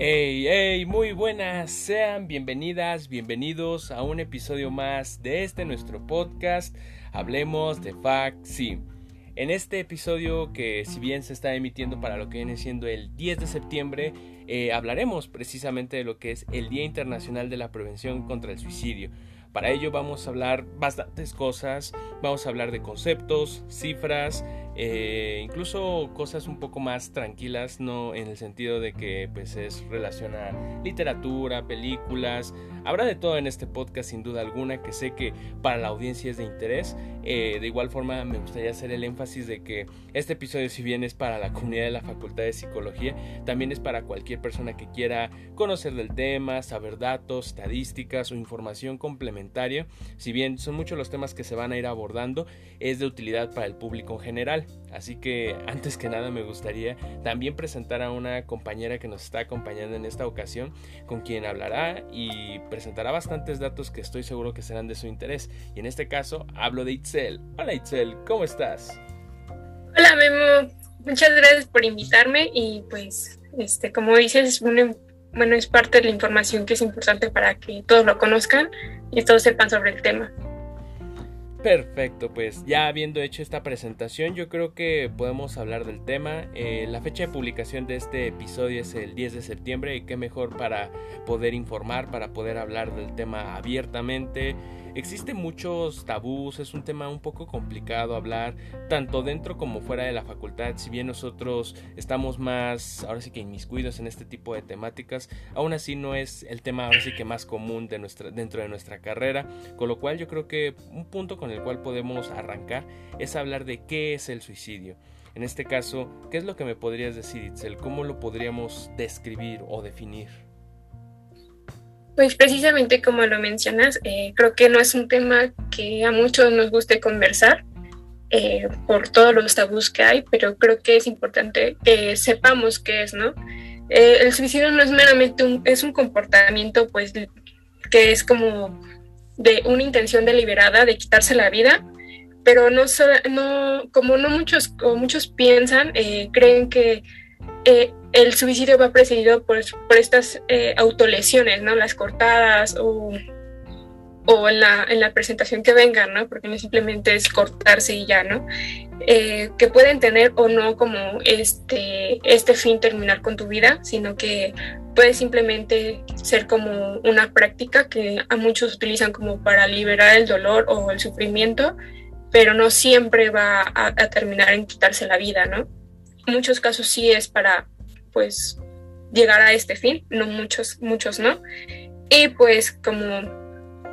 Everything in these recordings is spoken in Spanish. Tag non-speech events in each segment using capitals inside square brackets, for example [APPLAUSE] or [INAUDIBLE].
Hey, hey, muy buenas, sean bienvenidas, bienvenidos a un episodio más de este nuestro podcast, Hablemos de Fact. En este episodio que si bien se está emitiendo para lo que viene siendo el 10 de septiembre, eh, hablaremos precisamente de lo que es el Día Internacional de la Prevención contra el Suicidio. Para ello vamos a hablar bastantes cosas, vamos a hablar de conceptos, cifras, eh, incluso cosas un poco más tranquilas, no en el sentido de que pues es relación a literatura, películas, habrá de todo en este podcast sin duda alguna que sé que para la audiencia es de interés. Eh, de igual forma me gustaría hacer el énfasis de que este episodio si bien es para la comunidad de la Facultad de Psicología, también es para cualquier persona que quiera conocer del tema, saber datos, estadísticas o información complementaria. Si bien son muchos los temas que se van a ir abordando, es de utilidad para el público en general. Así que antes que nada me gustaría también presentar a una compañera que nos está acompañando en esta ocasión, con quien hablará y presentará bastantes datos que estoy seguro que serán de su interés. Y en este caso hablo de Itzel. Hola Itzel, ¿cómo estás? Hola Memo, muchas gracias por invitarme y pues este como dices, bueno, es parte de la información que es importante para que todos lo conozcan y todos sepan sobre el tema. Perfecto, pues ya habiendo hecho esta presentación, yo creo que podemos hablar del tema. Eh, la fecha de publicación de este episodio es el 10 de septiembre y qué mejor para poder informar, para poder hablar del tema abiertamente Existen muchos tabús, es un tema un poco complicado hablar, tanto dentro como fuera de la facultad, si bien nosotros estamos más, ahora sí que inmiscuidos en este tipo de temáticas, aún así no es el tema ahora sí que más común de nuestra, dentro de nuestra carrera, con lo cual yo creo que un punto con el cual podemos arrancar es hablar de qué es el suicidio. En este caso, ¿qué es lo que me podrías decir, Itzel? ¿Cómo lo podríamos describir o definir? Pues precisamente como lo mencionas, eh, creo que no es un tema que a muchos nos guste conversar eh, por todos los tabús que hay, pero creo que es importante que sepamos qué es, ¿no? Eh, el suicidio no es meramente un, es un comportamiento pues que es como de una intención deliberada de quitarse la vida, pero no, no como no muchos, como muchos piensan, creen que el suicidio va precedido por, por estas eh, autolesiones, ¿no? Las cortadas o, o en, la, en, la, presentación que vengan, ¿no? Porque no simplemente es cortarse y ya, ¿no? Eh, que pueden tener o no como este, este fin terminar con tu vida, sino que puede simplemente ser como una práctica que a muchos utilizan como para liberar el dolor o el sufrimiento, pero no siempre va a, a terminar en quitarse la vida, ¿no? En muchos casos sí es para pues llegar a este fin, no muchos, muchos no. Y pues como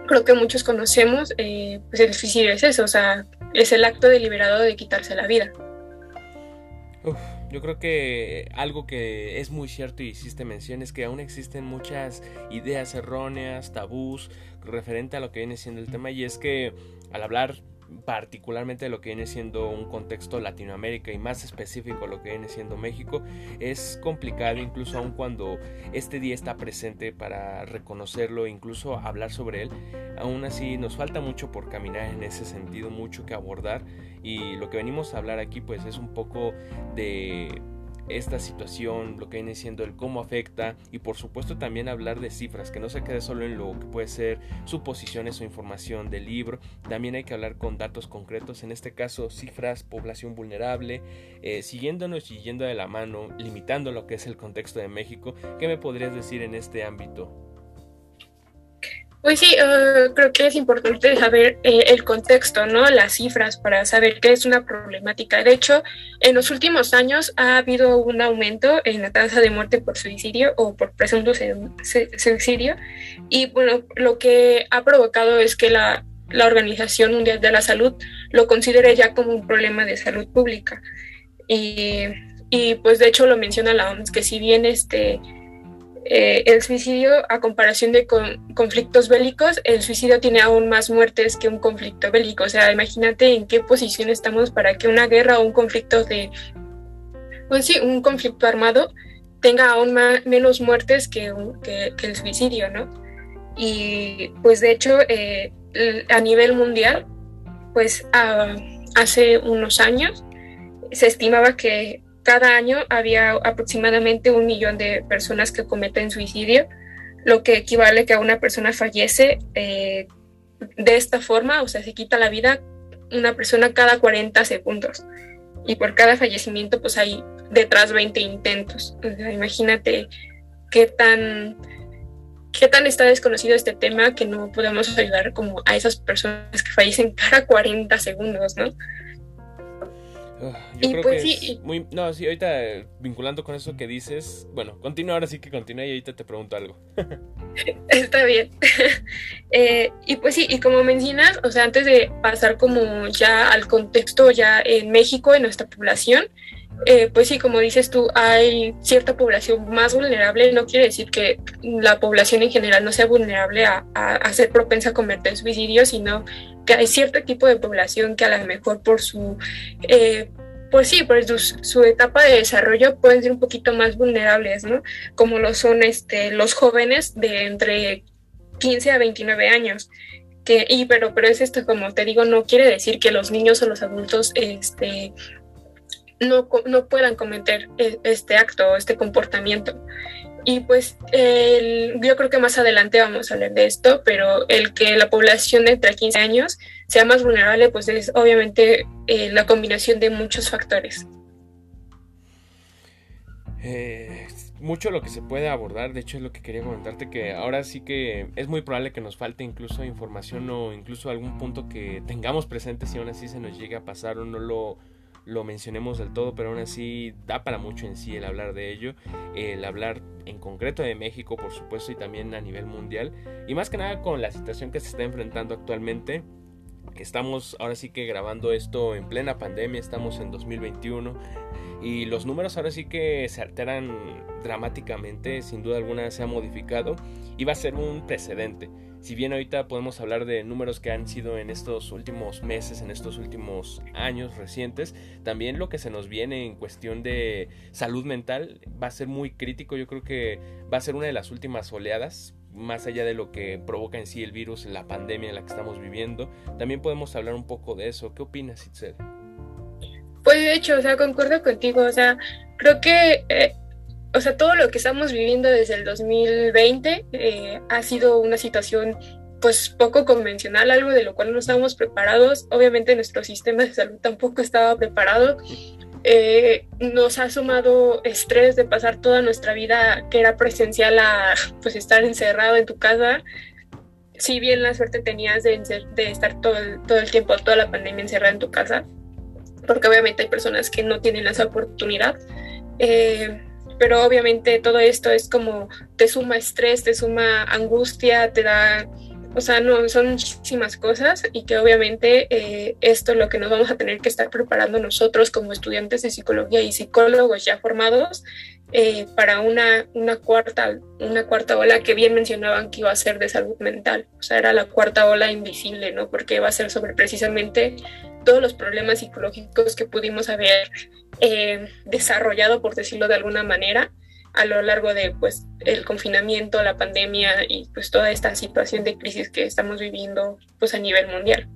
creo que muchos conocemos, eh, pues el suicidio es eso, o sea, es el acto deliberado de quitarse la vida. yo creo que algo que es muy cierto y hiciste mención es que aún existen muchas ideas erróneas, tabús referente a lo que viene siendo el tema y es que al hablar particularmente lo que viene siendo un contexto Latinoamérica y más específico lo que viene siendo México, es complicado incluso aun cuando este día está presente para reconocerlo, incluso hablar sobre él, aún así nos falta mucho por caminar en ese sentido, mucho que abordar y lo que venimos a hablar aquí pues es un poco de esta situación, lo que viene siendo el cómo afecta y por supuesto también hablar de cifras, que no se quede solo en lo que puede ser suposiciones o información del libro, también hay que hablar con datos concretos, en este caso cifras, población vulnerable, eh, siguiéndonos y yendo de la mano, limitando lo que es el contexto de México, ¿qué me podrías decir en este ámbito? Pues sí, eh, creo que es importante saber eh, el contexto, ¿no? Las cifras para saber qué es una problemática. De hecho, en los últimos años ha habido un aumento en la tasa de muerte por suicidio o por presunto suicidio. Y bueno, lo que ha provocado es que la, la Organización Mundial de la Salud lo considere ya como un problema de salud pública. Y, y pues de hecho lo menciona la OMS, que si bien este eh, el suicidio, a comparación de conflictos bélicos, el suicidio tiene aún más muertes que un conflicto bélico. O sea, imagínate en qué posición estamos para que una guerra o un conflicto de, pues sí, un conflicto armado tenga aún menos muertes que, el suicidio, ¿no? Y pues de hecho, eh, a nivel mundial, pues hace unos años se estimaba que cada año había aproximadamente un millón de personas que cometen suicidio, lo que equivale que una persona fallece eh, de esta forma, o sea, se quita la vida una persona cada 40 segundos. Y por cada fallecimiento, pues hay detrás 20 intentos. imagínate qué tan, qué tan está desconocido este tema que no podemos ayudar como a esas personas que fallecen cada 40 segundos, ¿no? Yo creo pues que es muy... No, sí, ahorita vinculando con eso que dices, bueno, continúa ahora sí que continúa y ahorita te pregunto algo. [LAUGHS] Está bien. [LAUGHS] Eh, y pues sí, y como mencionas, o sea, antes de pasar como ya al contexto ya en México, en nuestra población, eh, pues sí, como dices tú, hay cierta población más vulnerable, no quiere decir que la población en general no sea vulnerable a, a, ser propensa a cometer suicidio, sino que hay cierto tipo de población que a lo mejor por su, eh, pues sí, por su, etapa de desarrollo pueden ser un poquito más vulnerables, ¿no? Como lo son este, los jóvenes de entre 15 a 29 años. Que, y pero, pero es esto, como te digo, no quiere decir que los niños o los adultos este, no, no puedan cometer e, este acto, este comportamiento. Y pues yo creo que más adelante vamos a hablar de esto, pero el que la población de entre 15 años sea más vulnerable, pues es obviamente eh, la combinación de muchos factores. Eh, mucho lo que se puede abordar, de hecho es lo que quería comentarte, que ahora sí que es muy probable que nos falte incluso información o incluso algún punto que tengamos presente si aún así se nos llegue a pasar o no lo lo mencionemos del todo, pero aún así da para mucho en sí el hablar de ello, el hablar en concreto de México, por supuesto, y también a nivel mundial, y más que nada con la situación que se está enfrentando actualmente. Estamos ahora sí que grabando esto en plena pandemia, estamos en 2021 y los números ahora sí que se alteran dramáticamente, sin duda alguna se ha modificado y va a ser un precedente. Si bien ahorita podemos hablar de números que han sido en estos últimos meses, en estos últimos años recientes, también lo que se nos viene en cuestión de salud mental va a ser muy crítico. Yo creo que va a ser una de las últimas oleadas más allá de lo que provoca en sí el virus, la pandemia en la que estamos viviendo, también podemos hablar un poco de eso. ¿Qué opinas, Itzel? Pues de hecho, o sea, concuerdo contigo, o sea, creo que eh, o sea, todo lo que estamos viviendo desde el 2020 eh, ha sido una situación pues poco convencional, algo de lo cual no estábamos preparados. Obviamente nuestro sistema de salud tampoco estaba preparado. Eh, nos ha sumado estrés de pasar toda nuestra vida que era presencial a pues estar encerrado en tu casa. Si bien la suerte tenías de, de estar todo el, todo el tiempo, toda la pandemia encerrada en tu casa, porque obviamente hay personas que no tienen esa oportunidad. Eh, pero obviamente todo esto es como te suma estrés, te suma angustia, te da, o sea, no, son muchísimas cosas y que obviamente eh, esto es lo que nos vamos a tener que estar preparando nosotros como estudiantes de psicología y psicólogos ya formados eh, para una, una, cuarta, una cuarta ola que bien mencionaban que iba a ser de salud mental, o sea, era la cuarta ola invisible, ¿no? Porque va a ser sobre precisamente todos los problemas psicológicos que pudimos haber eh, desarrollado, por decirlo de alguna manera, a lo largo de pues el confinamiento, la pandemia y pues toda esta situación de crisis que estamos viviendo pues a nivel mundial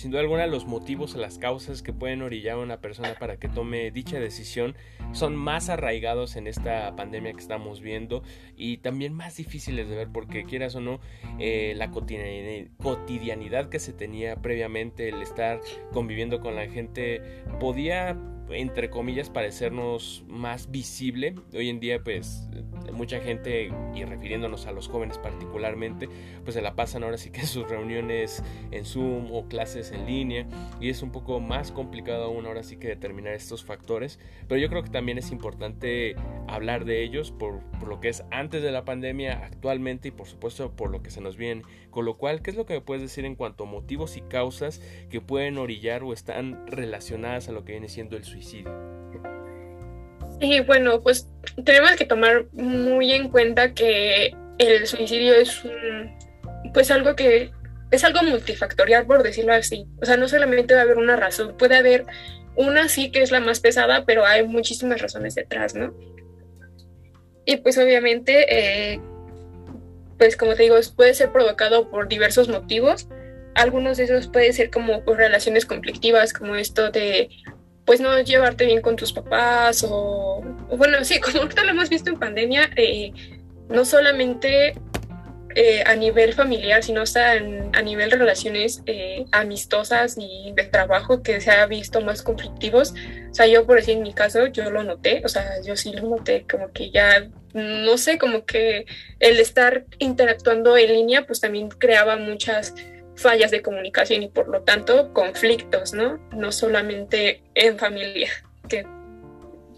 sin duda alguna los motivos o las causas que pueden orillar a una persona para que tome dicha decisión son más arraigados en esta pandemia que estamos viendo y también más difíciles de ver porque quieras o no eh, la cotidianidad que se tenía previamente el estar conviviendo con la gente podía entre comillas, parecernos más visible. Hoy en día, pues, mucha gente, y refiriéndonos a los jóvenes particularmente, pues se la pasan ahora sí que sus reuniones en Zoom o clases en línea, y es un poco más complicado aún ahora sí que determinar estos factores, pero yo creo que también es importante hablar de ellos por, por lo que es antes de la pandemia, actualmente y por supuesto por lo que se nos viene. Con lo cual, ¿qué es lo que me puedes decir en cuanto a motivos y causas que pueden orillar o están relacionadas a lo que viene siendo el suicidio? Y bueno, pues tenemos que tomar muy en cuenta que el suicidio es pues algo que es algo multifactorial, por decirlo así. O sea, no solamente va a haber una razón, puede haber una sí que es la más pesada, pero hay muchísimas razones detrás, ¿no? Y pues obviamente, eh, pues como te digo, puede ser provocado por diversos motivos. Algunos de esos pueden ser como relaciones conflictivas, como esto de pues no llevarte bien con tus papás o, bueno, sí, [LAUGHS] como ahorita lo hemos visto en pandemia, eh, no solamente eh, a nivel familiar, sino hasta a nivel relaciones eh, amistosas y de trabajo que se ha visto más conflictivos. O sea, yo por decir en mi caso, yo lo noté, o sea, yo sí lo noté, como que ya, no sé, como que el estar interactuando en línea, pues también creaba muchas fallas de comunicación y por lo tanto conflictos, ¿no? No solamente en familia, que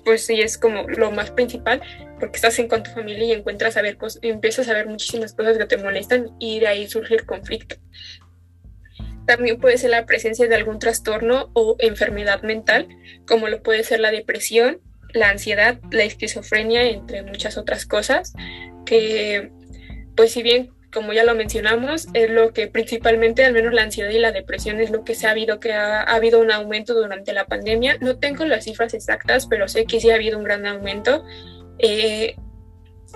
pues sí es como lo más principal, porque estás en con tu familia y encuentras a ver cosas, empiezas a ver muchísimas cosas que te molestan y de ahí surge el conflicto. También puede ser la presencia de algún trastorno o enfermedad mental, como lo puede ser la depresión, la ansiedad, la esquizofrenia, entre muchas otras cosas, que pues si bien como ya lo mencionamos, es lo que principalmente, al menos la ansiedad y la depresión, es lo que se ha habido, que ha, habido un aumento durante la pandemia. No tengo las cifras exactas, pero sé que sí ha habido un gran aumento. Eh,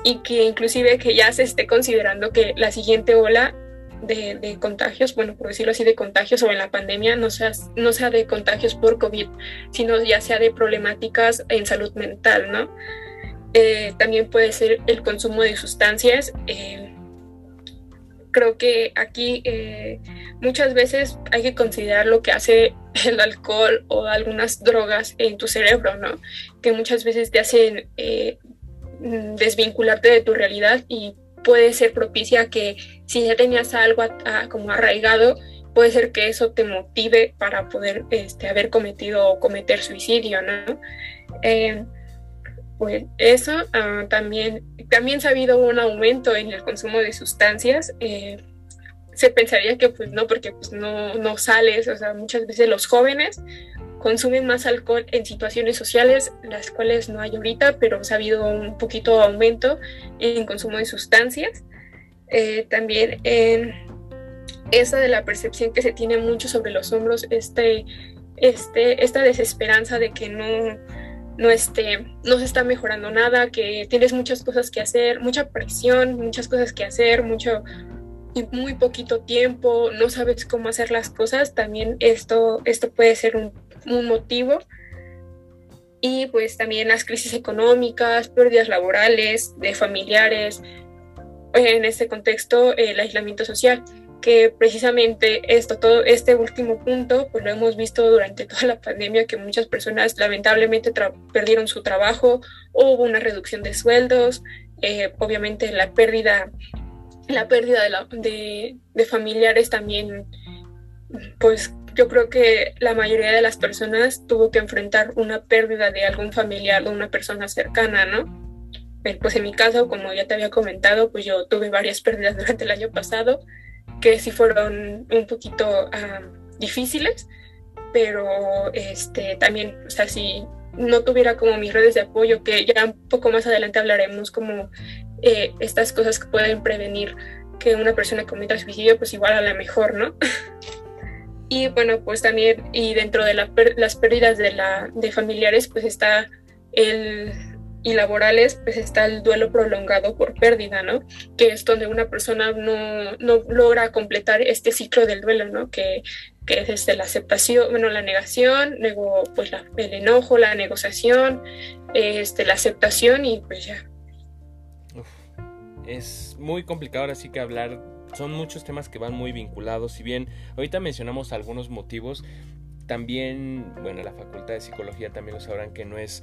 y que inclusive que ya se esté considerando que la siguiente ola de, contagios, bueno, por decirlo así, de contagios o en la pandemia no sea, no sea de contagios por COVID, sino ya sea de problemáticas en salud mental, ¿no? Eh, también puede ser el consumo de sustancias. Eh, creo que aquí eh, muchas veces hay que considerar lo que hace el alcohol o algunas drogas en tu cerebro, ¿no? Que muchas veces te hacen eh, desvincularte de tu realidad y puede ser propicia que si ya tenías algo como arraigado, puede ser que eso te motive para poder este, haber cometido o cometer suicidio, ¿no? Eh, pues eso ah, también, también se ha habido un aumento en el consumo de sustancias. Eh, se pensaría que pues no, porque pues no, no sales, o sea, muchas veces los jóvenes consumen más alcohol en situaciones sociales, las cuales no hay ahorita, pero se ha habido un poquito aumento en consumo de sustancias. Eh, también en esa de la percepción que se tiene mucho sobre los hombros, este, este, esta desesperanza de que no, no, esté, no se está mejorando nada, que tienes muchas cosas que hacer, mucha presión, muchas cosas que hacer, mucho muy poquito tiempo, no sabes cómo hacer las cosas, también esto, esto puede ser un, motivo. Y pues también las crisis económicas, pérdidas laborales, de familiares, en este contexto el aislamiento social que precisamente esto, todo este último punto, pues lo hemos visto durante toda la pandemia, que muchas personas lamentablemente perdieron su trabajo, hubo una reducción de sueldos, eh, obviamente la pérdida, la pérdida de, de, familiares también, pues yo creo que la mayoría de las personas tuvo que enfrentar una pérdida de algún familiar, de una persona cercana, ¿no? Pues en mi caso, como ya te había comentado, pues yo tuve varias pérdidas durante el año pasado que sí fueron un poquito difíciles, pero este, también, o sea, si no tuviera como mis redes de apoyo, que ya un poco más adelante hablaremos como eh, estas cosas que pueden prevenir que una persona cometa suicidio, pues igual a la mejor, ¿no? [LAUGHS] y bueno, pues también, y dentro de las pérdidas de, la, de familiares, pues está el, y laborales, pues está el duelo prolongado por pérdida, ¿no? Que es donde una persona no, no logra completar este ciclo del duelo, ¿no? Que, que es desde la aceptación, bueno, la negación, luego pues el enojo, la negociación, este, la aceptación y pues ya. es muy complicado ahora sí que hablar, son muchos temas que van muy vinculados, si bien ahorita mencionamos algunos motivos, también, bueno, la Facultad de Psicología también lo sabrán que no es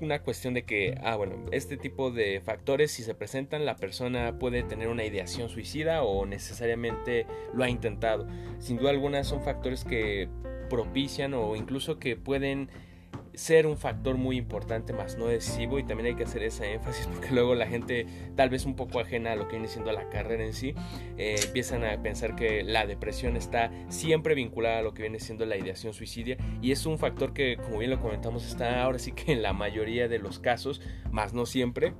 una cuestión de que, ah, bueno, este tipo de factores, si se presentan, la persona puede tener una ideación suicida o necesariamente lo ha intentado. Sin duda alguna son factores que propician o incluso que pueden ser un factor muy importante, más no decisivo, y también hay que hacer esa énfasis [LAUGHS] porque luego la gente, tal vez un poco ajena a lo que viene siendo la carrera en sí, eh, empiezan a pensar que la depresión está siempre vinculada a lo que viene siendo la ideación suicidia, y es un factor que, como bien lo comentamos, está ahora sí que en la mayoría de los casos, más no siempre,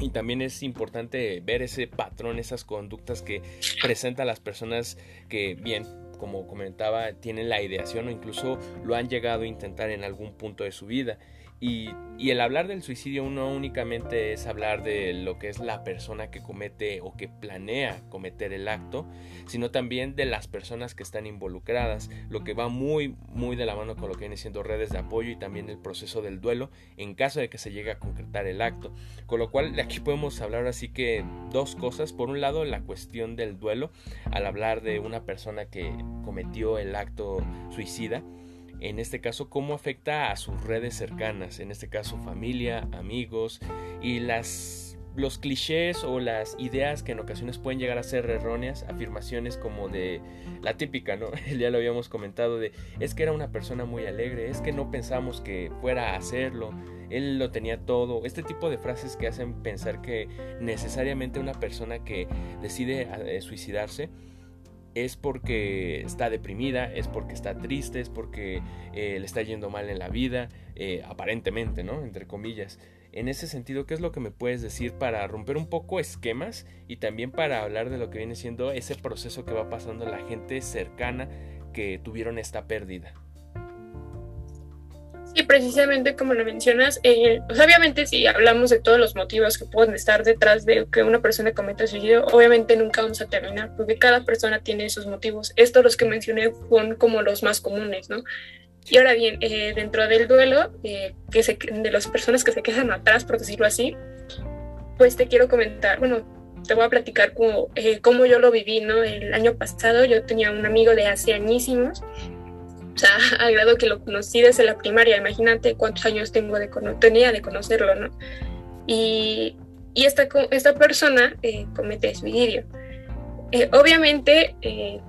y también es importante ver ese patrón, esas conductas que presentan las personas que, bien, como comentaba, tienen la ideación o incluso lo han llegado a intentar en algún punto de su vida. Y el hablar del suicidio no únicamente es hablar de lo que es la persona que comete o que planea cometer el acto, sino también de las personas que están involucradas, lo que va muy muy de la mano con lo que viene siendo redes de apoyo y también el proceso del duelo en caso de que se llegue a concretar el acto. Con lo cual aquí podemos hablar así que dos cosas, por un lado la cuestión del duelo al hablar de una persona que cometió el acto suicida en este caso cómo afecta a sus redes cercanas, en este caso familia, amigos y las los clichés o las ideas que en ocasiones pueden llegar a ser erróneas, afirmaciones como de la típica, ¿no? [LAUGHS] Ya lo habíamos comentado de es que era una persona muy alegre, es que no pensamos que fuera a hacerlo, él lo tenía todo, este tipo de frases que hacen pensar que necesariamente una persona que decide eh, suicidarse es porque está deprimida, es porque está triste, es porque eh, le está yendo mal en la vida, eh, aparentemente, ¿no? Entre comillas. En ese sentido, ¿qué es lo que me puedes decir para romper un poco esquemas y también para hablar de lo que viene siendo ese proceso que va pasando la gente cercana que tuvieron esta pérdida? Y precisamente como lo mencionas, eh, pues obviamente si hablamos de todos los motivos que pueden estar detrás de que una persona cometa suicidio, obviamente nunca vamos a terminar, porque cada persona tiene sus motivos. Estos los que mencioné son como los más comunes, ¿no? Y ahora bien, eh, dentro del duelo, eh, que se, de las personas que se quedan atrás, por decirlo así, pues te quiero comentar, bueno, te voy a platicar cómo, cómo yo lo viví, ¿no? El año pasado yo tenía un amigo de hace añísimos o sea, [LAUGHS] al grado que lo conocí desde la primaria, imagínate cuántos años tengo de tenía de conocerlo, ¿no? Y, y esta, esta persona eh, comete suicidio. Eh, obviamente, eh,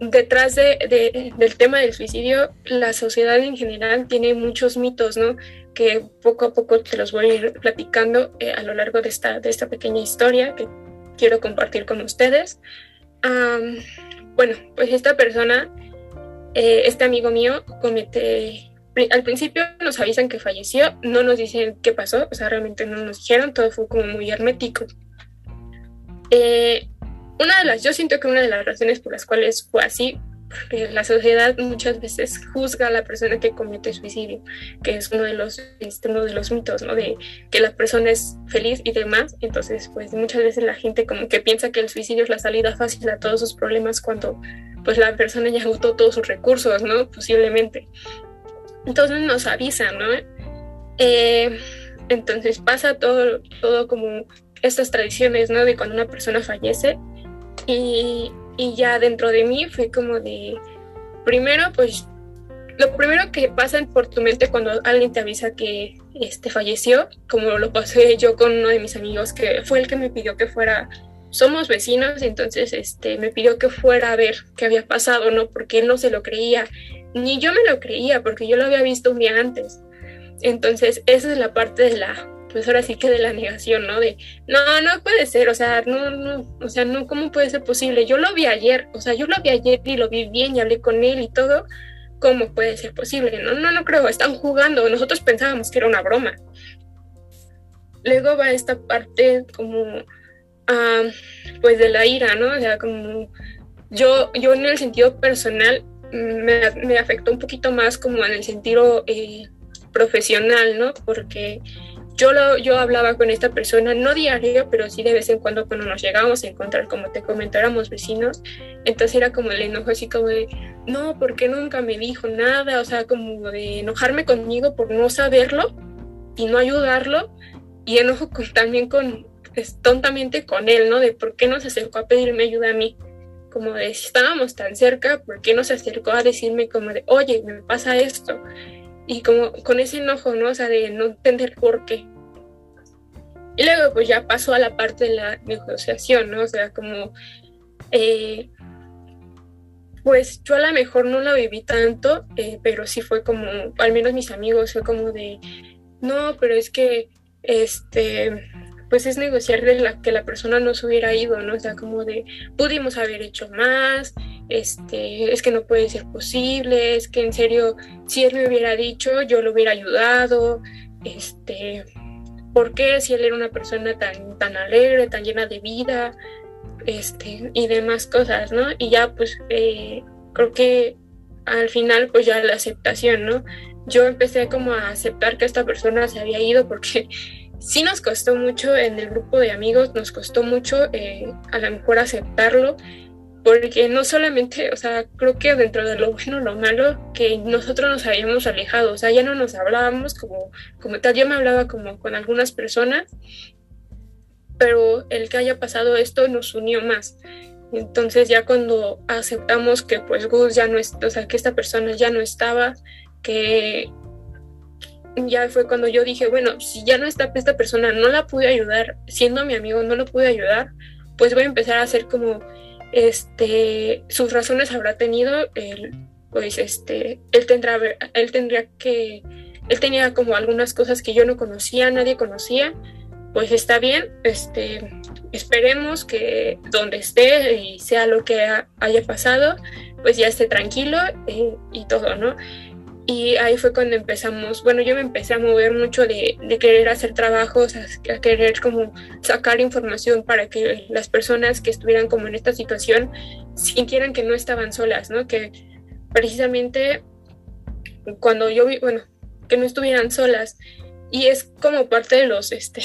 detrás de, del tema del suicidio, la sociedad en general tiene muchos mitos, ¿no? Que poco a poco te los voy a ir platicando a lo largo de esta, de esta pequeña historia que quiero compartir con ustedes. bueno, pues esta persona eh, este amigo mío comete, al principio nos avisan que falleció, no nos dicen qué pasó, o sea, realmente no nos dijeron, todo fue como muy hermético. Eh, una de las, yo siento que una de las razones por las cuales fue así, la sociedad muchas veces juzga a la persona que comete suicidio, que es uno de los, uno de los mitos, ¿no? De que la persona es feliz y demás, entonces pues muchas veces la gente como que piensa que el suicidio es la salida fácil a todos sus problemas cuando pues la persona ya agotó todos sus recursos, ¿no? Posiblemente. Entonces nos avisan, ¿no? Eh, entonces pasa todo, todo como estas tradiciones, ¿no? De cuando una persona fallece y, y ya dentro de mí fue como de, primero, pues lo primero que pasa por tu mente cuando alguien te avisa que este falleció, como lo pasé yo con uno de mis amigos que fue el que me pidió que fuera somos vecinos, entonces este, me pidió que fuera a ver qué había pasado, ¿no? Porque él no se lo creía, ni yo me lo creía, porque yo lo había visto un día antes. Entonces, esa es la parte de la, pues ahora sí que de la negación, ¿no? De, no, no puede ser, o sea, no, no, o sea, no, ¿cómo puede ser posible? Yo lo vi ayer, o sea, yo lo vi ayer y lo vi bien y hablé con él y todo, ¿cómo puede ser posible? No, no, no creo, están jugando, nosotros pensábamos que era una broma. Luego va esta parte como pues de la ira, ¿no? O sea, como yo, yo en el sentido personal me, me afectó un poquito más como en el sentido eh, profesional, ¿no? Porque yo, lo, yo hablaba con esta persona, no diario, pero sí de vez en cuando cuando nos llegábamos a encontrar, como te comentáramos vecinos, entonces era como el enojo así como de, no, ¿por qué nunca me dijo nada? O sea, como de enojarme conmigo por no saberlo y no ayudarlo, y enojo [LAUGHS] también con, es tontamente con él, ¿no? De por qué no se acercó a pedirme ayuda a mí. Como de si estábamos tan cerca, ¿por qué no se acercó a decirme como de, oye, me pasa esto? Y como con ese enojo, ¿no? O sea, de no entender por qué. Y luego pues ya pasó a la parte de la negociación, ¿no? O sea, como, eh, pues yo a lo mejor no la viví tanto, eh, pero sí fue como, al menos mis amigos, fue como de, no, pero es que, este, pues es negociar de la, que la persona no se hubiera ido, ¿no? O sea, como de, pudimos haber hecho más, este, es que no puede ser posible, es que en serio, si él me hubiera dicho, yo lo hubiera ayudado, este, ¿por qué si él era una persona tan, tan alegre, tan llena de vida, este, y demás cosas, ¿no? Y ya, pues, eh, creo que al final pues ya la aceptación, ¿no? Yo empecé como a aceptar que esta persona se había ido porque sí nos costó mucho en el grupo de amigos, nos costó mucho eh, a lo mejor aceptarlo, porque no solamente, o sea, creo que dentro de lo bueno, lo malo, que nosotros nos habíamos alejado, o sea, ya no nos hablábamos como, como tal, yo me hablaba como con algunas personas, pero el que haya pasado esto nos unió más. Entonces ya cuando aceptamos que pues Gus ya no es, o sea, que esta persona ya no estaba, que ya fue cuando yo dije, bueno, si ya no está esta persona, no la pude ayudar, siendo mi amigo, no lo pude ayudar, pues voy a empezar a hacer como, este, sus razones habrá tenido, él, pues, este, él tendrá, él tendría que, él tenía como algunas cosas que yo no conocía, nadie conocía, pues está bien, este, esperemos que donde esté y sea lo que haya pasado, pues ya esté tranquilo eh, y todo, ¿no? Y ahí fue cuando empezamos, bueno, yo me empecé a mover mucho de, querer hacer trabajos, a, querer como sacar información para que las personas que estuvieran como en esta situación sintieran que no estaban solas, ¿no? Que precisamente cuando yo vi, bueno, que no estuvieran solas. Y es como parte de los, este,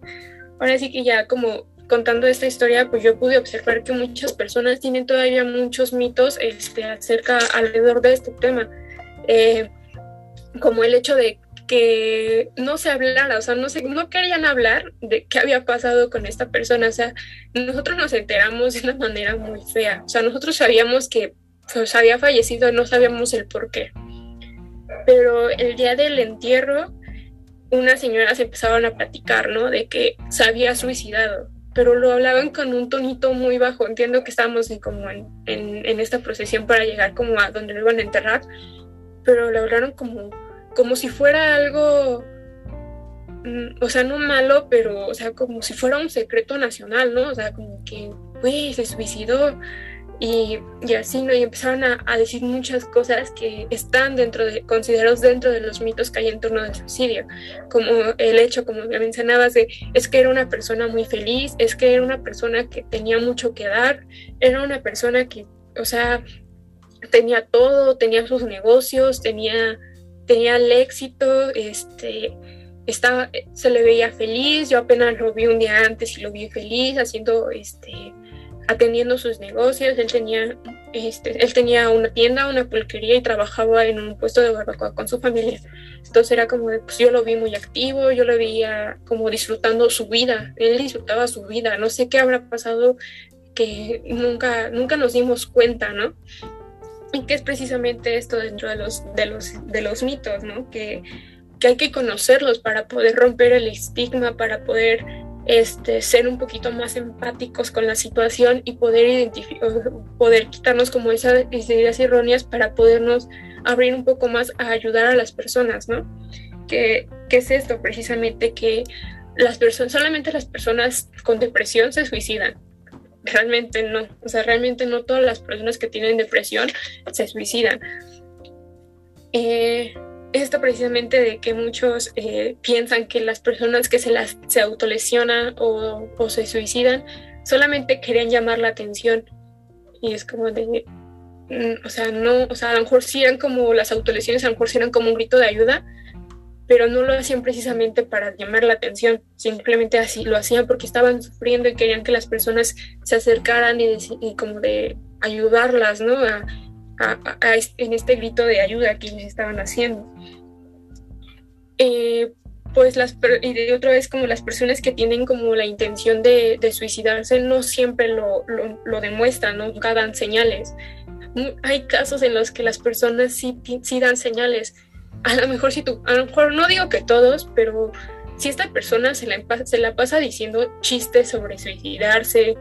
[LAUGHS] ahora sí que ya como contando esta historia, pues yo pude observar que muchas personas tienen todavía muchos mitos este, acerca, alrededor de este tema eh, como el hecho de que no se hablara, o sea, no, se, no querían hablar de qué había pasado con esta persona, o sea, nosotros nos enteramos de una manera muy fea, o sea, nosotros sabíamos que pues, había fallecido, no sabíamos el por qué, pero el día del entierro, unas señoras empezaron a platicar, ¿no? De que se había suicidado, pero lo hablaban con un tonito muy bajo, entiendo que estábamos en, como en, en, en esta procesión para llegar como a donde lo iban a enterrar, pero lo hablaron como, como si fuera algo, mm, o sea, no malo, pero, o sea, como si fuera un secreto nacional, ¿no? O sea, como que, güey, se suicidó. Y, y, así, ¿no? Y empezaron a, decir muchas cosas que están dentro de, considerados dentro de los mitos que hay en torno del suicidio, como el hecho, como mencionabas, de es que era una persona muy feliz, es que era una persona que tenía mucho que dar, era una persona que, o sea, tenía todo, tenía sus negocios, tenía, tenía el éxito, este, estaba, se le veía feliz, yo apenas lo vi un día antes y lo vi feliz, haciendo, este, atendiendo sus negocios, él tenía, este, él tenía una tienda, una pulquería y trabajaba en un puesto de barbacoa con su familia. Entonces era como, pues yo lo vi muy activo, yo lo veía como disfrutando su vida, él disfrutaba su vida, no sé qué habrá pasado que nunca, nunca nos dimos cuenta, ¿no? Y que es precisamente esto dentro de los, de los, de los mitos, ¿no? Que, que hay que conocerlos para poder romper el estigma, para poder este, ser un poquito más empáticos con la situación y poder poder quitarnos como esas ideas erróneas para podernos abrir un poco más a ayudar a las personas, ¿no? Que, que es esto precisamente que las personas, solamente las personas con depresión se suicidan realmente no, o sea, realmente no todas las personas que tienen depresión se suicidan. Eh, esto precisamente de que muchos eh, piensan que las personas que se, las, se autolesionan o, o se suicidan solamente querían llamar la atención y es como de, mm, o sea, no, o sea, a lo mejor sí eran como las autolesiones, a lo mejor sí eran como un grito de ayuda, pero no lo hacían precisamente para llamar la atención, simplemente así lo hacían porque estaban sufriendo y querían que las personas se acercaran y, como de ayudarlas, ¿no? A, en este grito de ayuda que ellos estaban haciendo. Eh, pues las y de otra vez como las personas que tienen como la intención de, suicidarse no siempre lo, lo, demuestran, nunca dan señales. Hay casos en los que las personas sí, sí dan señales, a lo mejor si tú, a lo mejor no digo que todos, pero si esta persona se la, se la pasa diciendo chistes sobre suicidarse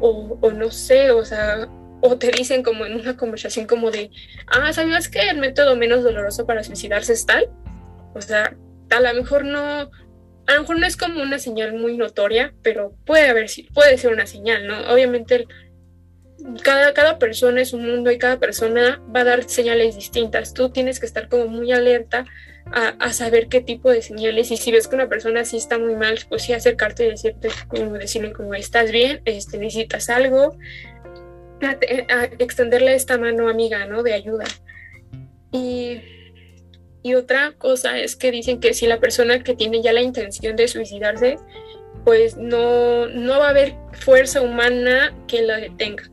o, no sé, o sea, o te dicen como en una conversación como de, ah, ¿sabías que el método menos doloroso para suicidarse es tal? O sea, a lo mejor no, a lo mejor no es como una señal muy notoria, pero puede haber, puede ser una señal, ¿no? Obviamente cada, cada persona es un mundo y cada persona va a dar señales distintas. Tú tienes que estar como muy alerta a, saber qué tipo de señales y si ves que una persona sí está muy mal, pues sí acercarte y decirte, como decirle como estás bien, este, necesitas algo, a, extenderle esta mano amiga, ¿no? De ayuda. Y, y otra cosa es que dicen que si la persona que tiene ya la intención de suicidarse, pues no, no va a haber fuerza humana que la detenga.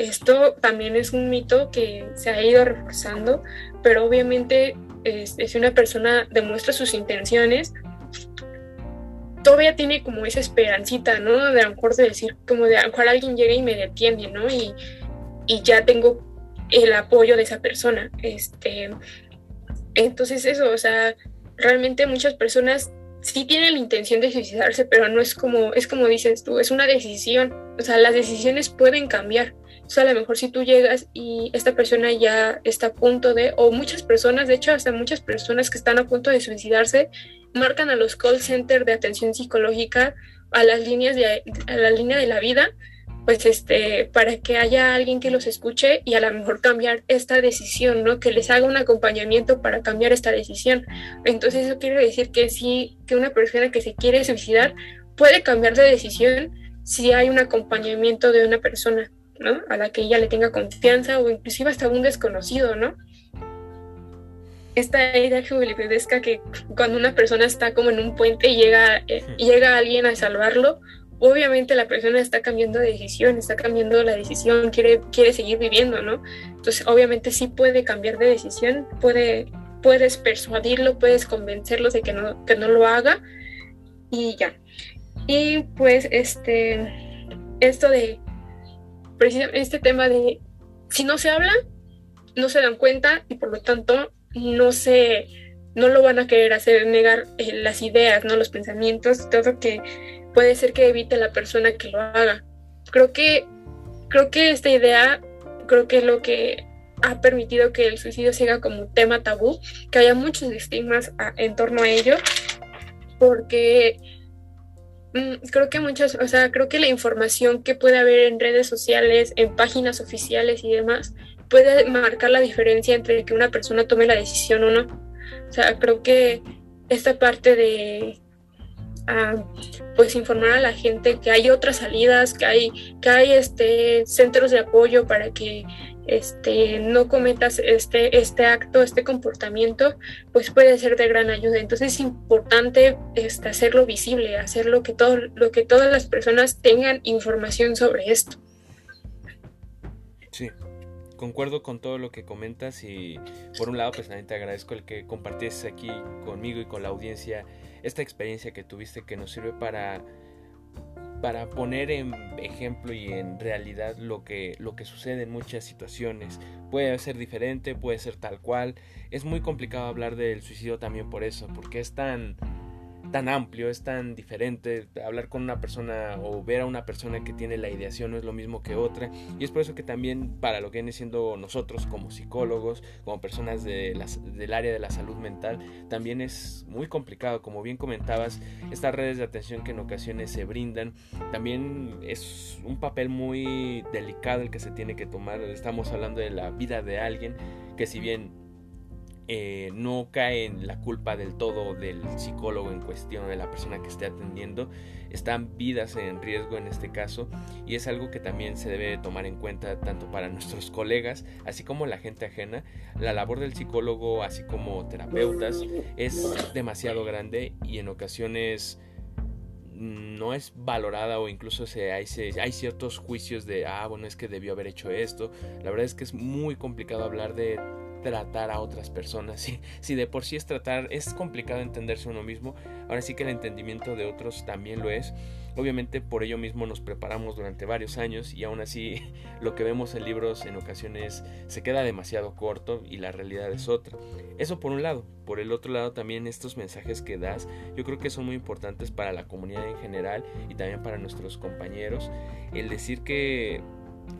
Esto también es un mito que se ha ido reforzando, pero obviamente si una persona demuestra sus intenciones, todavía tiene como esa esperancita, ¿no? De a lo mejor de decir, como de a lo mejor alguien llega y me detiene, ¿no? Y, y ya tengo el apoyo de esa persona. Este, entonces eso, o sea, realmente muchas personas sí tienen la intención de suicidarse, pero no es como, es como dices tú, es una decisión. O sea, las decisiones pueden cambiar. O sea, a lo mejor si tú llegas y esta persona ya está a punto de, o muchas personas, de hecho, hasta muchas personas que están a punto de suicidarse, marcan a los call centers de atención psicológica, a las líneas de, a la línea de la vida, pues este, para que haya alguien que los escuche y a lo mejor cambiar esta decisión, ¿no? Que les haga un acompañamiento para cambiar esta decisión. Entonces eso quiere decir que sí, que una persona que se quiere suicidar puede cambiar de decisión si hay un acompañamiento de una persona. ¿No? A la que ella le tenga confianza o inclusive hasta un desconocido, ¿no? Esta idea jubilipedesca que cuando una persona está como en un puente y llega, eh, llega alguien a salvarlo, obviamente la persona está cambiando de decisión, está cambiando la decisión, quiere, quiere seguir viviendo, ¿no? Entonces, obviamente sí puede cambiar de decisión, puede, puedes persuadirlo, puedes convencerlo de que no, que no lo haga y ya. Y pues, este, esto de precisamente este tema de si no se habla, no se dan cuenta y por lo tanto no se no lo van a querer hacer negar eh, las ideas, no los pensamientos, todo que puede ser que evite la persona que lo haga. Creo que creo que esta idea creo que es lo que ha permitido que el suicidio siga como un tema tabú, que haya muchos estigmas en torno a ello, porque creo que muchas, o sea, creo que la información que puede haber en redes sociales, en páginas oficiales y demás, puede marcar la diferencia entre que una persona tome la decisión o no. O sea, creo que esta parte de ah, pues informar a la gente que hay otras salidas, que hay, que hay este centros de apoyo para que este, no cometas este, este acto, este comportamiento, pues puede ser de gran ayuda. Entonces es importante este, hacerlo visible, hacerlo que, todo, lo que todas las personas tengan información sobre esto. Sí, concuerdo con todo lo que comentas y por un lado pues también te agradezco el que compartieses aquí conmigo y con la audiencia esta experiencia que tuviste que nos sirve para para poner en ejemplo y en realidad lo que, lo que sucede en muchas situaciones. Puede ser diferente, puede ser tal cual. Es muy complicado hablar del suicidio también por eso, porque es tan tan amplio, es tan diferente. Hablar con una persona o ver a una persona que tiene la ideación no es lo mismo que otra. Y es por eso que también para lo que viene siendo nosotros como psicólogos, como personas de del área de la salud mental, también es muy complicado. Como bien comentabas, estas redes de atención que en ocasiones se brindan, también es un papel muy delicado el que se tiene que tomar. Estamos hablando de la vida de alguien que si bien eh, no cae en la culpa del todo del psicólogo en cuestión, de la persona que esté atendiendo. Están vidas en riesgo en este caso y es algo que también se debe tomar en cuenta tanto para nuestros colegas, así como la gente ajena. La labor del psicólogo, así como terapeutas, es demasiado grande y en ocasiones no es valorada o incluso se, hay, hay, ciertos juicios de, ah, bueno, es que debió haber hecho esto. La verdad es que es muy complicado hablar de tratar a otras personas. [LAUGHS] Si, si de por sí es tratar, es complicado entenderse uno mismo, ahora sí que el entendimiento de otros también lo es. Obviamente por ello mismo nos preparamos durante varios años y aún así [LAUGHS] lo que vemos en libros en ocasiones se queda demasiado corto y la realidad es otra. Eso por un lado. Por el otro lado también estos mensajes que das yo creo que son muy importantes para la comunidad en general y también para nuestros compañeros. El decir que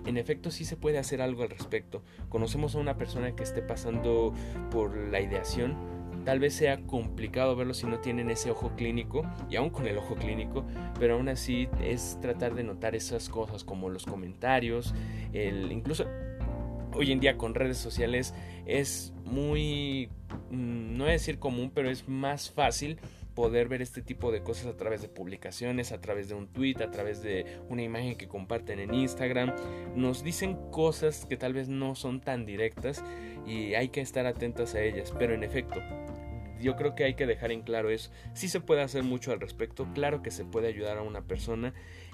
en efecto sí se puede hacer algo al respecto. Conocemos a una persona que esté pasando por la ideación, tal vez sea complicado verlo si no tienen ese ojo clínico, y aún con el ojo clínico, pero aún así es tratar de notar esas cosas como los comentarios, el, incluso hoy en día con redes sociales es muy, mm, no voy a decir común, pero es más fácil poder ver este tipo de cosas a través de publicaciones, a través de un tweet, a través de una imagen que comparten en Instagram. Nos dicen cosas que tal vez no son tan directas y hay que estar atentas a ellas, pero en efecto, yo creo que hay que dejar en claro eso. Sí se puede hacer mucho al respecto, claro que se puede ayudar a una persona,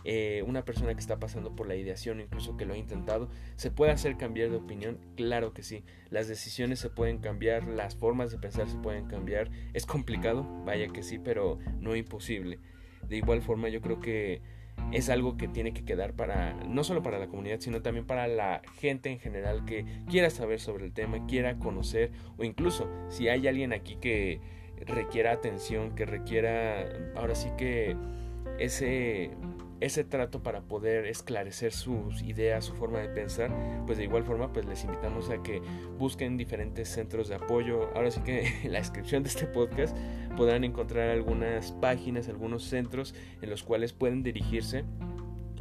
eh, una persona que está pasando por la ideación, incluso que lo ha intentado, se puede hacer cambiar de opinión, claro que sí. Las decisiones se pueden cambiar, las formas de pensar se pueden cambiar. Es complicado, vaya que sí, pero no imposible. De igual forma, yo creo que es algo que tiene que quedar para no solo para la comunidad, sino también para la gente en general que quiera saber sobre el tema, quiera conocer o incluso si hay alguien aquí que requiera atención, que requiera ahora sí que ese ese trato para poder esclarecer sus ideas, su forma de pensar, pues de igual forma pues les invitamos a que busquen diferentes centros de apoyo. Ahora sí que [LAUGHS] en la descripción de este podcast podrán encontrar algunas páginas, algunos centros en los cuales pueden dirigirse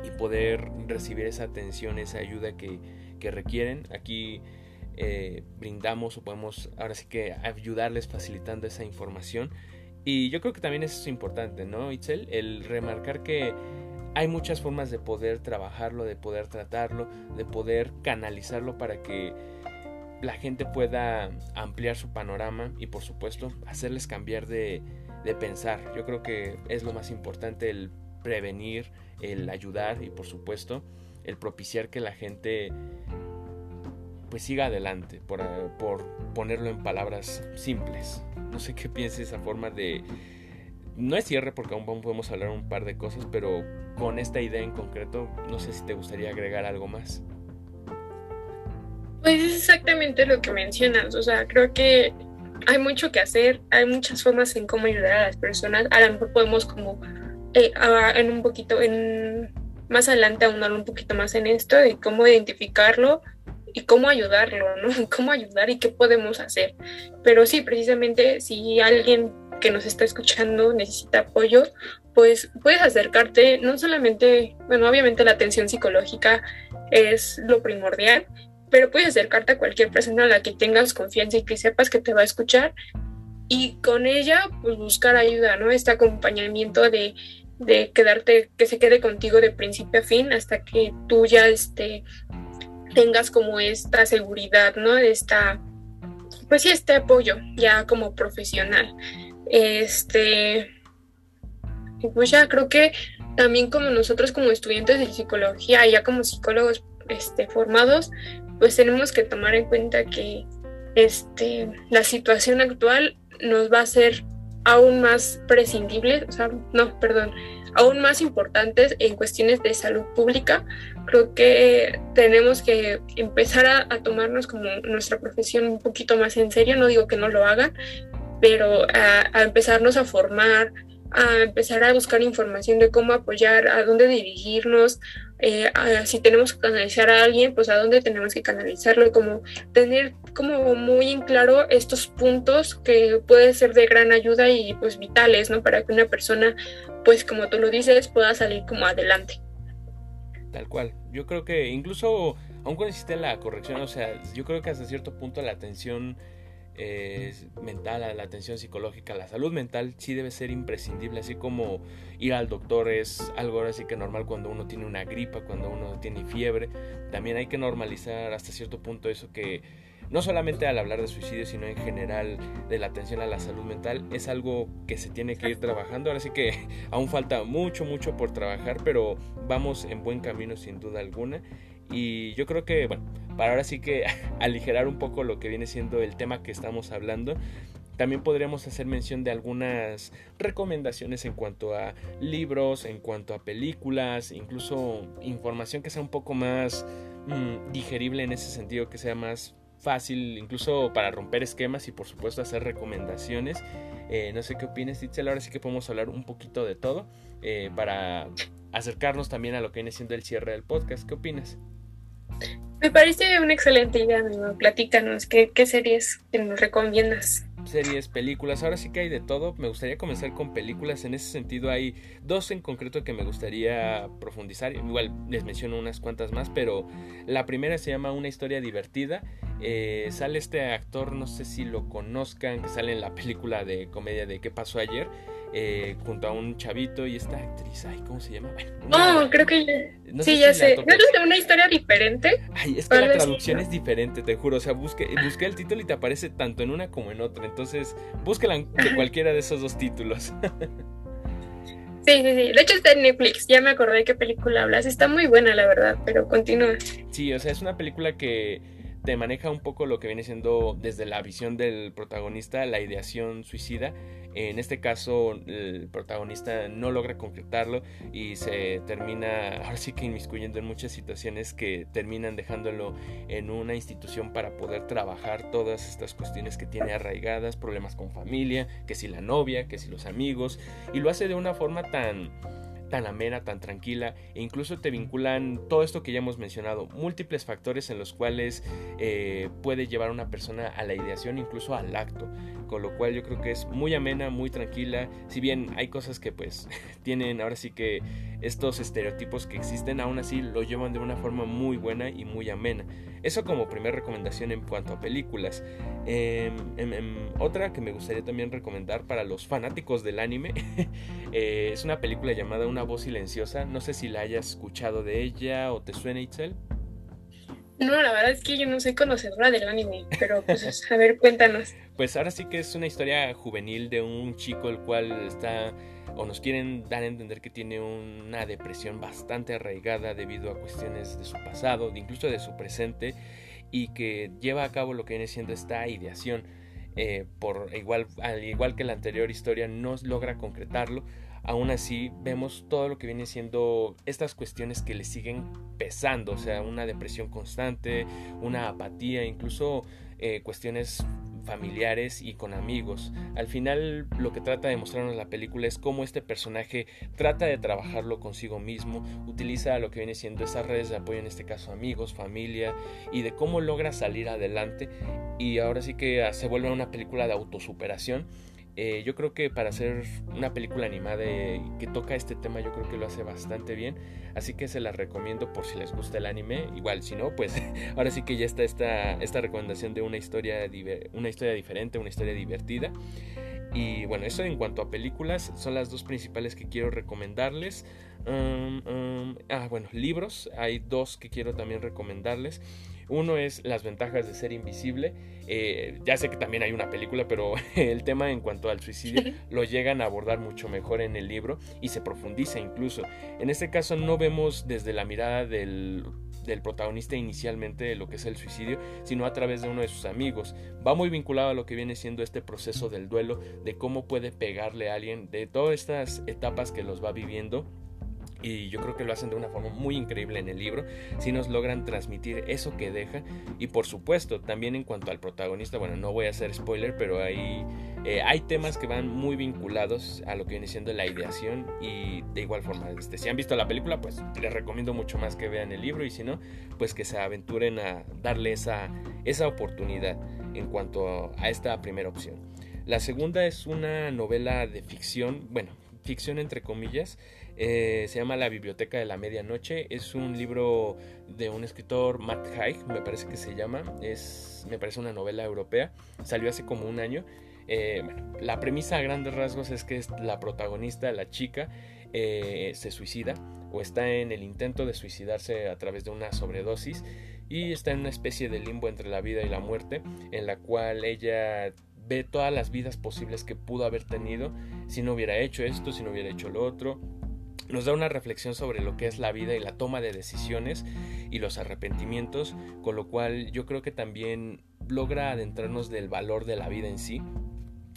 y poder recibir esa atención, esa ayuda que, que requieren. Aquí eh, brindamos o podemos ahora sí que ayudarles facilitando esa información. Y yo creo que también es importante, ¿no, Itzel? El remarcar que hay muchas formas de poder trabajarlo, de poder tratarlo, de poder canalizarlo para que la gente pueda ampliar su panorama y por supuesto hacerles cambiar de, pensar. Yo creo que es lo más importante el prevenir, el ayudar y por supuesto el propiciar que la gente pues siga adelante, por, por ponerlo en palabras simples. No sé qué piense esa forma de, no es cierre porque aún podemos hablar un par de cosas, pero con esta idea en concreto, no sé si te gustaría agregar algo más. Pues es exactamente lo que mencionas, o sea, creo que hay mucho que hacer, hay muchas formas en cómo ayudar a las personas, a lo mejor podemos como eh, en un poquito, en más adelante ahondar un poquito más en esto, de cómo identificarlo y cómo ayudarlo, ¿no? [LAUGHS] Cómo ayudar y qué podemos hacer. Pero sí, precisamente si alguien que nos está escuchando necesita apoyo, pues puedes acercarte, no solamente, bueno, obviamente la atención psicológica es lo primordial, pero puedes acercarte a cualquier persona a la que tengas confianza y que sepas que te va a escuchar y con ella pues buscar ayuda, ¿no? Este acompañamiento de, de quedarte, que se quede contigo de principio a fin hasta que tú ya este, tengas como esta seguridad, ¿no? Esta, pues sí, este apoyo ya como profesional. Este, pues ya creo que también como nosotros como estudiantes de psicología, ya como psicólogos este, formados, pues tenemos que tomar en cuenta que este, la situación actual nos va a ser aún más prescindible, o sea, no, perdón, aún más importantes en cuestiones de salud pública. Creo que tenemos que empezar a, a, tomarnos como nuestra profesión un poquito más en serio, no digo que no lo hagan, pero a, empezarnos a formar, a empezar a buscar información de cómo apoyar, a dónde dirigirnos, eh, si tenemos que canalizar a alguien, pues a dónde tenemos que canalizarlo, como tener como muy en claro estos puntos que pueden ser de gran ayuda y pues vitales, ¿no? Para que una persona, pues como tú lo dices, pueda salir como adelante. Tal cual. Yo creo que incluso, aun cuando existe la corrección, o sea, yo creo que hasta cierto punto la atención mental, a la atención psicológica, la salud mental sí debe ser imprescindible, así como ir al doctor es algo ahora sí que normal cuando uno tiene una gripa, cuando uno tiene fiebre, también hay que normalizar hasta cierto punto eso que no solamente al hablar de suicidio, sino en general de la atención a la salud mental, es algo que se tiene que ir trabajando. Ahora sí que [LAUGHS] aún falta mucho, mucho por trabajar, pero vamos en buen camino sin duda alguna. Y yo creo que, bueno, para ahora sí que [LAUGHS] aligerar un poco lo que viene siendo el tema que estamos hablando, también podríamos hacer mención de algunas recomendaciones en cuanto a libros, en cuanto a películas, incluso información que sea un poco más mm, digerible en ese sentido, que sea más fácil, incluso para romper esquemas y por supuesto hacer recomendaciones. Eh, no sé qué opinas, Itzel. Ahora sí que podemos hablar un poquito de todo eh, para acercarnos también a lo que viene siendo el cierre del podcast. ¿Qué opinas? Me parece una excelente idea. Platícanos, ¿qué, series nos recomiendas? Series, películas, ahora sí que hay de todo. Me gustaría comenzar con películas. En ese sentido hay dos en concreto que me gustaría profundizar. Igual les menciono unas cuantas más, pero la primera se llama Una historia divertida. Eh, sale este actor, no sé si lo conozcan, que sale en la película de comedia de ¿Qué pasó ayer? Eh, junto a un chavito y esta actriz, ay, ¿cómo se llama? no, creo que sí, ya sé. ¿No es de una historia diferente? Ay, es que la traducción es diferente, te juro. O sea, busque, busqué el título y te aparece tanto en una como en otra. Entonces, búsquela de cualquiera de esos dos títulos. Sí, sí, sí. De hecho está en Netflix. Ya me acordé de qué película hablas. Está muy buena, la verdad, pero continúa. Sí, o sea, es una película que te maneja un poco lo que viene siendo desde la visión del protagonista, la ideación suicida. En este caso, el protagonista no logra concretarlo y se termina, ahora sí que inmiscuyendo en muchas situaciones que terminan dejándolo en una institución para poder trabajar todas estas cuestiones que tiene arraigadas, problemas con familia, que si la novia, que si los amigos, y lo hace de una forma tan tan amena, tan tranquila e incluso te vinculan todo esto que ya hemos mencionado, múltiples factores en los cuales eh, puede llevar a una persona a la ideación, incluso al acto, con lo cual yo creo que es muy amena, muy tranquila, si bien hay cosas que pues [LAUGHS] tienen ahora sí que estos estereotipos que existen, aún así lo llevan de una forma muy buena y muy amena. Eso como primera recomendación en cuanto a películas. Em, em, em, otra que me gustaría también recomendar para los fanáticos del anime [LAUGHS] eh, es una película llamada Una voz silenciosa. No sé si la hayas escuchado de ella o te suena Itzel. No, la verdad es que yo no soy conocedora del anime, pero pues [LAUGHS] a ver, cuéntanos. Pues ahora sí que es una historia juvenil de un chico el cual está o nos quieren dar a entender que tiene una depresión bastante arraigada debido a cuestiones de su pasado, incluso de su presente, y que lleva a cabo lo que viene siendo esta ideación. Eh, por igual, al igual que la anterior historia, no logra concretarlo. Aún así, vemos todo lo que viene siendo estas cuestiones que le siguen pesando, o sea, una depresión constante, una apatía, incluso eh, cuestiones familiares y con amigos. Al final lo que trata de mostrarnos la película es cómo este personaje trata de trabajarlo consigo mismo, utiliza lo que viene siendo esas redes de apoyo, en este caso amigos, familia, y de cómo logra salir adelante. Y ahora sí que se vuelve una película de autosuperación eh, yo creo que para hacer una película animada que toca este tema, yo creo que lo hace bastante bien. Así que se la recomiendo por si les gusta el anime. Igual, si no, pues [LAUGHS] ahora sí que ya está esta, esta recomendación de una historia, una historia diferente, una historia divertida. Y bueno, eso en cuanto a películas, son las dos principales que quiero recomendarles. Um, um, ah, bueno, libros, hay dos que quiero también recomendarles. Uno es las ventajas de ser invisible. Eh, ya sé que también hay una película, pero [LAUGHS] el tema en cuanto al suicidio lo llegan a abordar mucho mejor en el libro y se profundiza incluso. En este caso no vemos desde la mirada del, del protagonista inicialmente lo que es el suicidio, sino a través de uno de sus amigos. Va muy vinculado a lo que viene siendo este proceso del duelo, de cómo puede pegarle a alguien, de todas estas etapas que los va viviendo y yo creo que lo hacen de una forma muy increíble en el libro, si nos logran transmitir eso que deja y por supuesto también en cuanto al protagonista, bueno no voy a hacer spoiler, pero hay, eh, hay temas que van muy vinculados a lo que viene siendo la ideación y de igual forma, este, si han visto la película pues les recomiendo mucho más que vean el libro y si no pues que se aventuren a darle esa, esa oportunidad en cuanto a esta primera opción. La segunda es una novela de ficción, bueno, ficción entre comillas, eh, se llama La Biblioteca de la Medianoche. Es un libro de un escritor, Matt Haig, me parece que se llama. Es, me parece una novela europea. Salió hace como un año. Eh, la premisa a grandes rasgos es que la protagonista, la chica, eh, se suicida o está en el intento de suicidarse a través de una sobredosis y está en una especie de limbo entre la vida y la muerte en la cual ella ve todas las vidas posibles que pudo haber tenido si no hubiera hecho esto, si no hubiera hecho lo otro, nos da una reflexión sobre lo que es la vida y la toma de decisiones y los arrepentimientos, con lo cual yo creo que también logra adentrarnos del valor de la vida en sí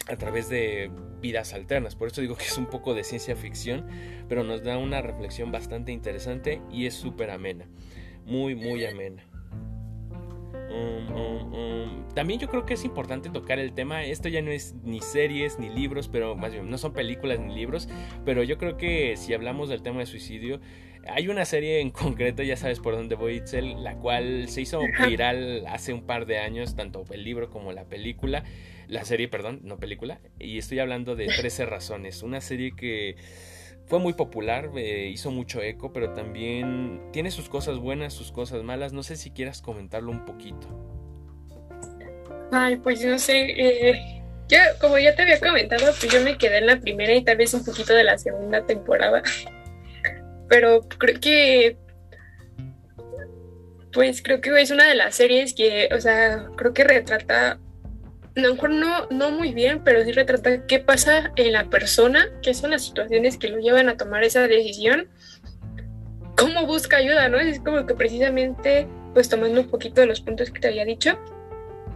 a través de vidas alternas. Por eso digo que es un poco de ciencia ficción, pero nos da una reflexión bastante interesante y es súper amena. Muy, muy amena. Um, um, um, también yo creo que es importante tocar el tema. Esto ya no es ni series ni libros, pero más bien no son películas ni libros. Pero yo creo que si hablamos del tema de suicidio, hay una serie en [LAUGHS] concreto, ya sabes por dónde voy, Itzel, la cual se hizo viral hace un par de años, tanto el libro como la película. La serie, perdón, no película. Y estoy hablando de 13 razones. Una serie que fue muy popular, eh, hizo mucho eco, pero también tiene sus cosas buenas, sus cosas malas. No sé si quieras comentarlo un poquito. Ay, pues no sé. Eh, Yo, como ya te había comentado, pues yo me quedé en la primera y tal vez un poquito de la segunda temporada. [LAUGHS] Pero creo que pues creo que es una de las series que, o sea, creo que retrata, no, no, no muy bien, pero sí retrata qué pasa en la persona, qué son las situaciones que lo llevan a tomar esa decisión, cómo busca ayuda, ¿no? Es como que precisamente, pues tomando un poquito de los puntos que te había dicho,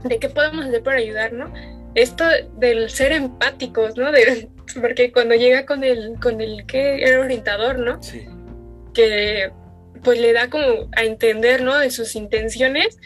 de qué podemos hacer para ayudar, ¿no? Esto del ser empáticos, ¿no? De, [LAUGHS] porque cuando llega con el, con el que era orientador, ¿no? Sí. Que pues le da como a entender, ¿no? De sus intenciones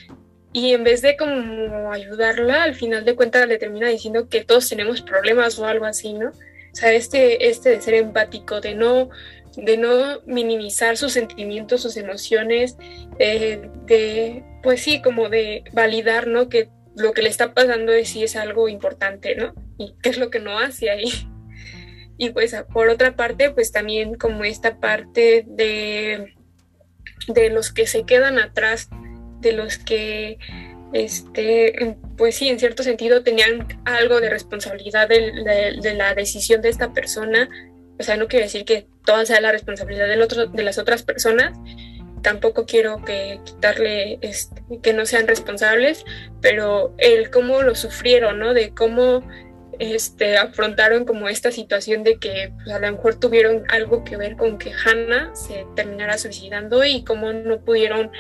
y en vez de como ayudarla, al final de cuentas le termina diciendo que todos tenemos problemas o algo así, ¿no? O sea, este, este de ser empático, de no, de no minimizar sus sentimientos, sus emociones, eh, de, pues sí, como de validar, ¿no? Que lo que le está pasando es si es algo importante, ¿no? Y qué es lo que no hace ahí. [LAUGHS] Y pues por otra parte, pues también como esta parte de de los que se quedan atrás, de los que, este, pues sí, en cierto sentido tenían algo de responsabilidad de, la decisión de esta persona. O sea, no quiere decir que toda sea la responsabilidad del otro, de las otras personas. Tampoco quiero que quitarle este, que no sean responsables, pero el cómo lo sufrieron, ¿no? De cómo este, afrontaron como esta situación de que pues, a lo mejor tuvieron algo que ver con que Hannah se terminara suicidando y cómo no pudieron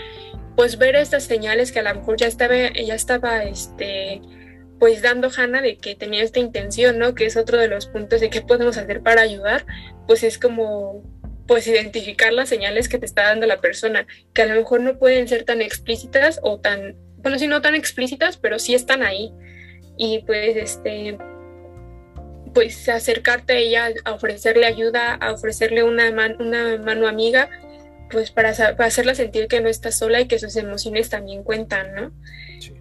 pues ver estas señales que a lo mejor ya estaba, ya estaba este, pues dando Hannah de que tenía esta intención, ¿no? Que es otro de los puntos de qué podemos hacer para ayudar, pues es como pues identificar las señales que te está dando la persona, que a lo mejor no pueden ser tan explícitas o tan, bueno, sí no tan explícitas, pero sí están ahí. Y pues este, pues acercarte a ella, a ofrecerle ayuda, a ofrecerle una, una mano amiga, pues para, hacerla sentir que no está sola y que sus emociones también cuentan, ¿no?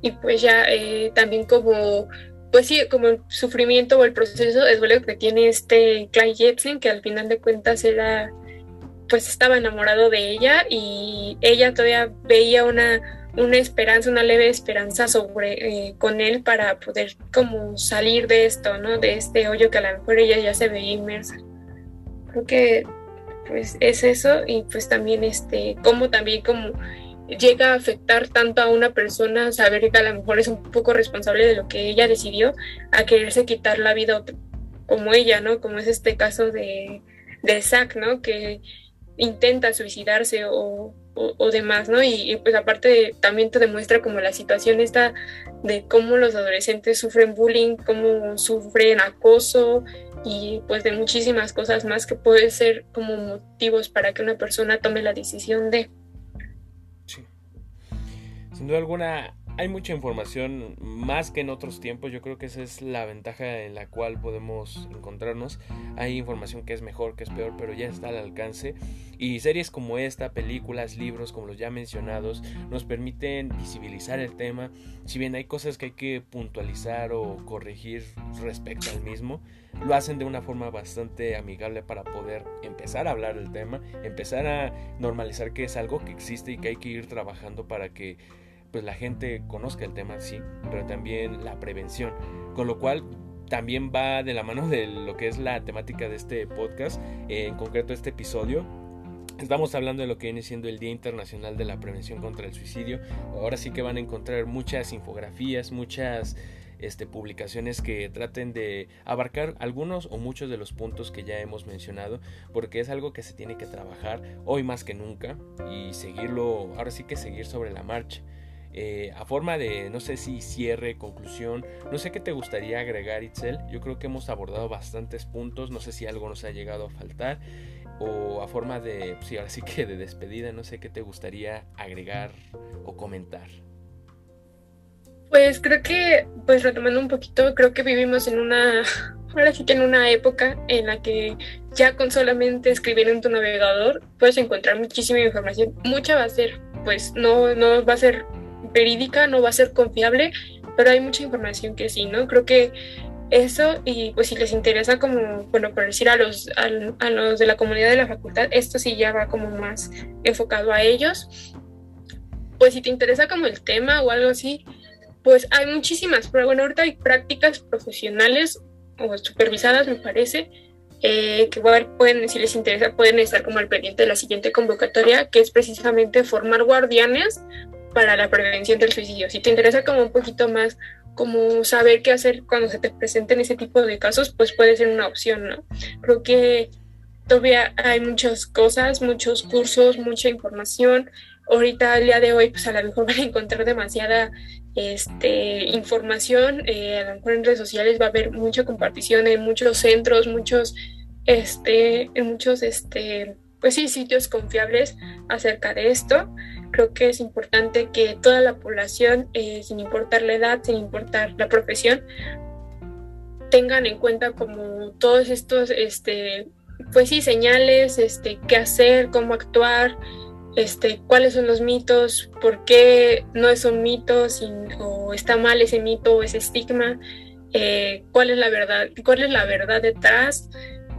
Y pues ya eh, también como, pues sí, como el sufrimiento o el proceso es lo que tiene este Clyde Jepsen, que al final de cuentas era, pues estaba enamorado de ella y ella todavía veía una una esperanza, una leve esperanza sobre eh, con él para poder como salir de esto, ¿no? De este hoyo que a lo mejor ella ya se veía inmersa. Creo que pues es eso y pues también este, como también como llega a afectar tanto a una persona saber que a lo mejor es un poco responsable de lo que ella decidió a quererse quitar la vida como ella, ¿no? Como es este caso de, de Zack, ¿no? Que intenta suicidarse o o, demás, ¿no? Y, pues aparte también te demuestra como la situación esta de cómo los adolescentes sufren bullying, cómo sufren acoso y pues de muchísimas cosas más que pueden ser como motivos para que una persona tome la decisión de. Sí. Sin duda alguna, hay mucha información más que en otros tiempos. Yo creo que esa es la ventaja en la cual podemos encontrarnos. Hay información que es mejor, que es peor, pero ya está al alcance. Y series como esta, películas, libros, como los ya mencionados, nos permiten visibilizar el tema. Si bien hay cosas que hay que puntualizar o corregir respecto al mismo, lo hacen de una forma bastante amigable para poder empezar a hablar del tema, empezar a normalizar que es algo que existe y que hay que ir trabajando para que pues la gente conozca el tema, sí, pero también la prevención. Con lo cual también va de la mano de lo que es la temática de este podcast, en concreto este episodio. Estamos hablando de lo que viene siendo el Día Internacional de la Prevención contra el Suicidio. Ahora sí que van a encontrar muchas infografías, muchas este, publicaciones que traten de abarcar algunos o muchos de los puntos que ya hemos mencionado, porque es algo que se tiene que trabajar hoy más que nunca y seguirlo, ahora sí que seguir sobre la marcha. Eh, a forma de, no sé si cierre, conclusión, no sé qué te gustaría agregar, Itzel. Yo creo que hemos abordado bastantes puntos, no sé si algo nos ha llegado a faltar. O a forma de, sí, ahora sí que de despedida, no sé qué te gustaría agregar o comentar. Pues creo que, pues retomando un poquito, creo que vivimos en una, [LAUGHS] ahora sí que en una época en la que ya con solamente escribir en tu navegador puedes encontrar muchísima información. Mucha va a ser, pues no, no va a ser verídica, no va a ser confiable, pero hay mucha información que sí, ¿no? Creo que eso y pues si les interesa como, bueno, por decir a los, a, los de la comunidad de la facultad, esto sí ya va como más enfocado a ellos. Pues si te interesa como el tema o algo así, pues hay muchísimas, pero bueno, ahorita hay prácticas profesionales o supervisadas, me parece, eh, que pueden, si les interesa, pueden estar como al pendiente de la siguiente convocatoria, que es precisamente formar guardianes para la prevención del suicidio. Si te interesa como un poquito más como saber qué hacer cuando se te presenten ese tipo de casos, pues puede ser una opción, ¿no? Creo que todavía hay muchas cosas, muchos cursos, mucha información. Ahorita, al día de hoy, pues a lo mejor [LAUGHS] van a encontrar demasiada este, información. Eh, a lo mejor en redes sociales va a haber mucha compartición en muchos centros, muchos, este, en muchos, este, pues sí, sitios confiables acerca de esto. Creo que es importante que toda la población, eh, sin importar la edad, sin importar la profesión, tengan en cuenta como todos estos, este, pues sí, señales, este, qué hacer, cómo actuar, este, cuáles son los mitos, por qué no es un mito o está mal ese mito o ese estigma, eh, cuál es la verdad, cuál es la verdad detrás.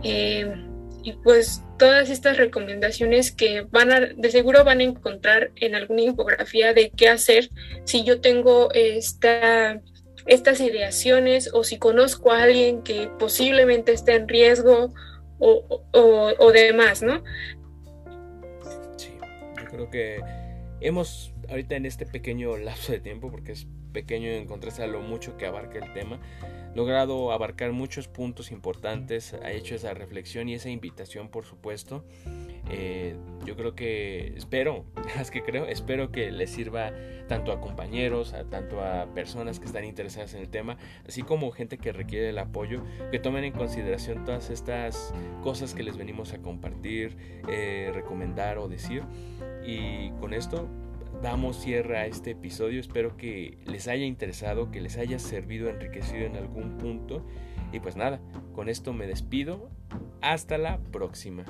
Eh, y pues todas estas recomendaciones que van a, de seguro van a encontrar en alguna infografía de qué hacer si yo tengo esta, estas ideaciones o si conozco a alguien que posiblemente esté en riesgo o, o, o demás, ¿no? Sí, yo creo que hemos ahorita en este pequeño lapso de tiempo, porque es pequeño en contraste a lo mucho que abarca el tema, logrado abarcar muchos puntos importantes, ha hecho esa reflexión y esa invitación, por supuesto. Eh, yo creo que espero, [LAUGHS] más que creo, espero que les sirva tanto a compañeros, a, tanto a personas que están interesadas en el tema, así como gente que requiere el apoyo, que tomen en consideración todas estas cosas que les venimos a compartir, eh, recomendar o decir. Y con esto damos cierre a este episodio. Espero que les haya interesado, que les haya servido, enriquecido en algún punto. Y pues nada, con esto me despido. Hasta la próxima.